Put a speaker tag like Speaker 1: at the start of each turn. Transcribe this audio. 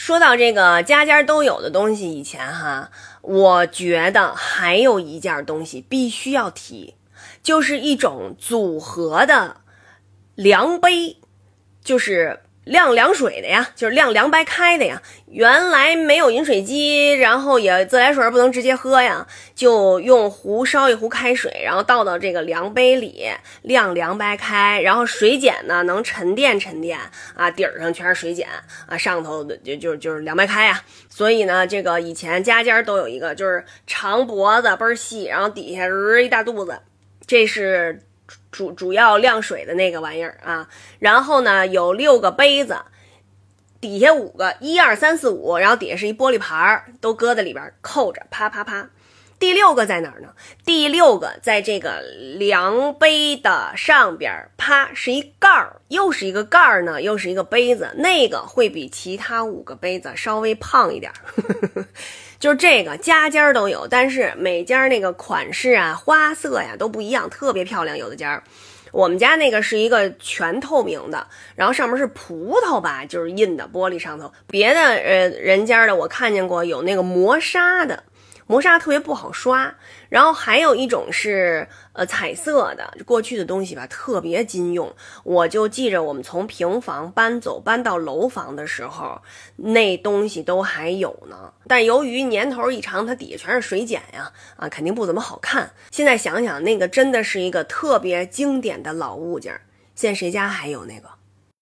Speaker 1: 说到这个家家都有的东西，以前哈，我觉得还有一件东西必须要提，就是一种组合的量杯，就是。晾凉水的呀，就是晾凉白开的呀。原来没有饮水机，然后也自来水不能直接喝呀，就用壶烧一壶开水，然后倒到这个量杯里晾凉白开，然后水碱呢能沉淀沉淀啊，底儿上全是水碱啊，上头的就就就是凉白开呀。所以呢，这个以前家家都有一个，就是长脖子倍儿细，然后底下一大肚子，这是。主主要晾水的那个玩意儿啊，然后呢有六个杯子，底下五个，一二三四五，然后底下是一玻璃盘儿，都搁在里边扣着，啪啪啪。第六个在哪儿呢？第六个在这个量杯的上边，啪是一盖儿，又是一个盖儿呢，又是一个杯子，那个会比其他五个杯子稍微胖一点儿。就是这个家家都有，但是每家那个款式啊、花色呀都不一样，特别漂亮。有的家，我们家那个是一个全透明的，然后上面是葡萄吧，就是印的玻璃上头。别的呃人家的我看见过有那个磨砂的。磨砂特别不好刷，然后还有一种是呃彩色的，过去的东西吧特别经用。我就记着我们从平房搬走搬到楼房的时候，那东西都还有呢。但由于年头一长，它底下全是水碱呀，啊肯定不怎么好看。现在想想，那个真的是一个特别经典的老物件。现在谁家还有那个？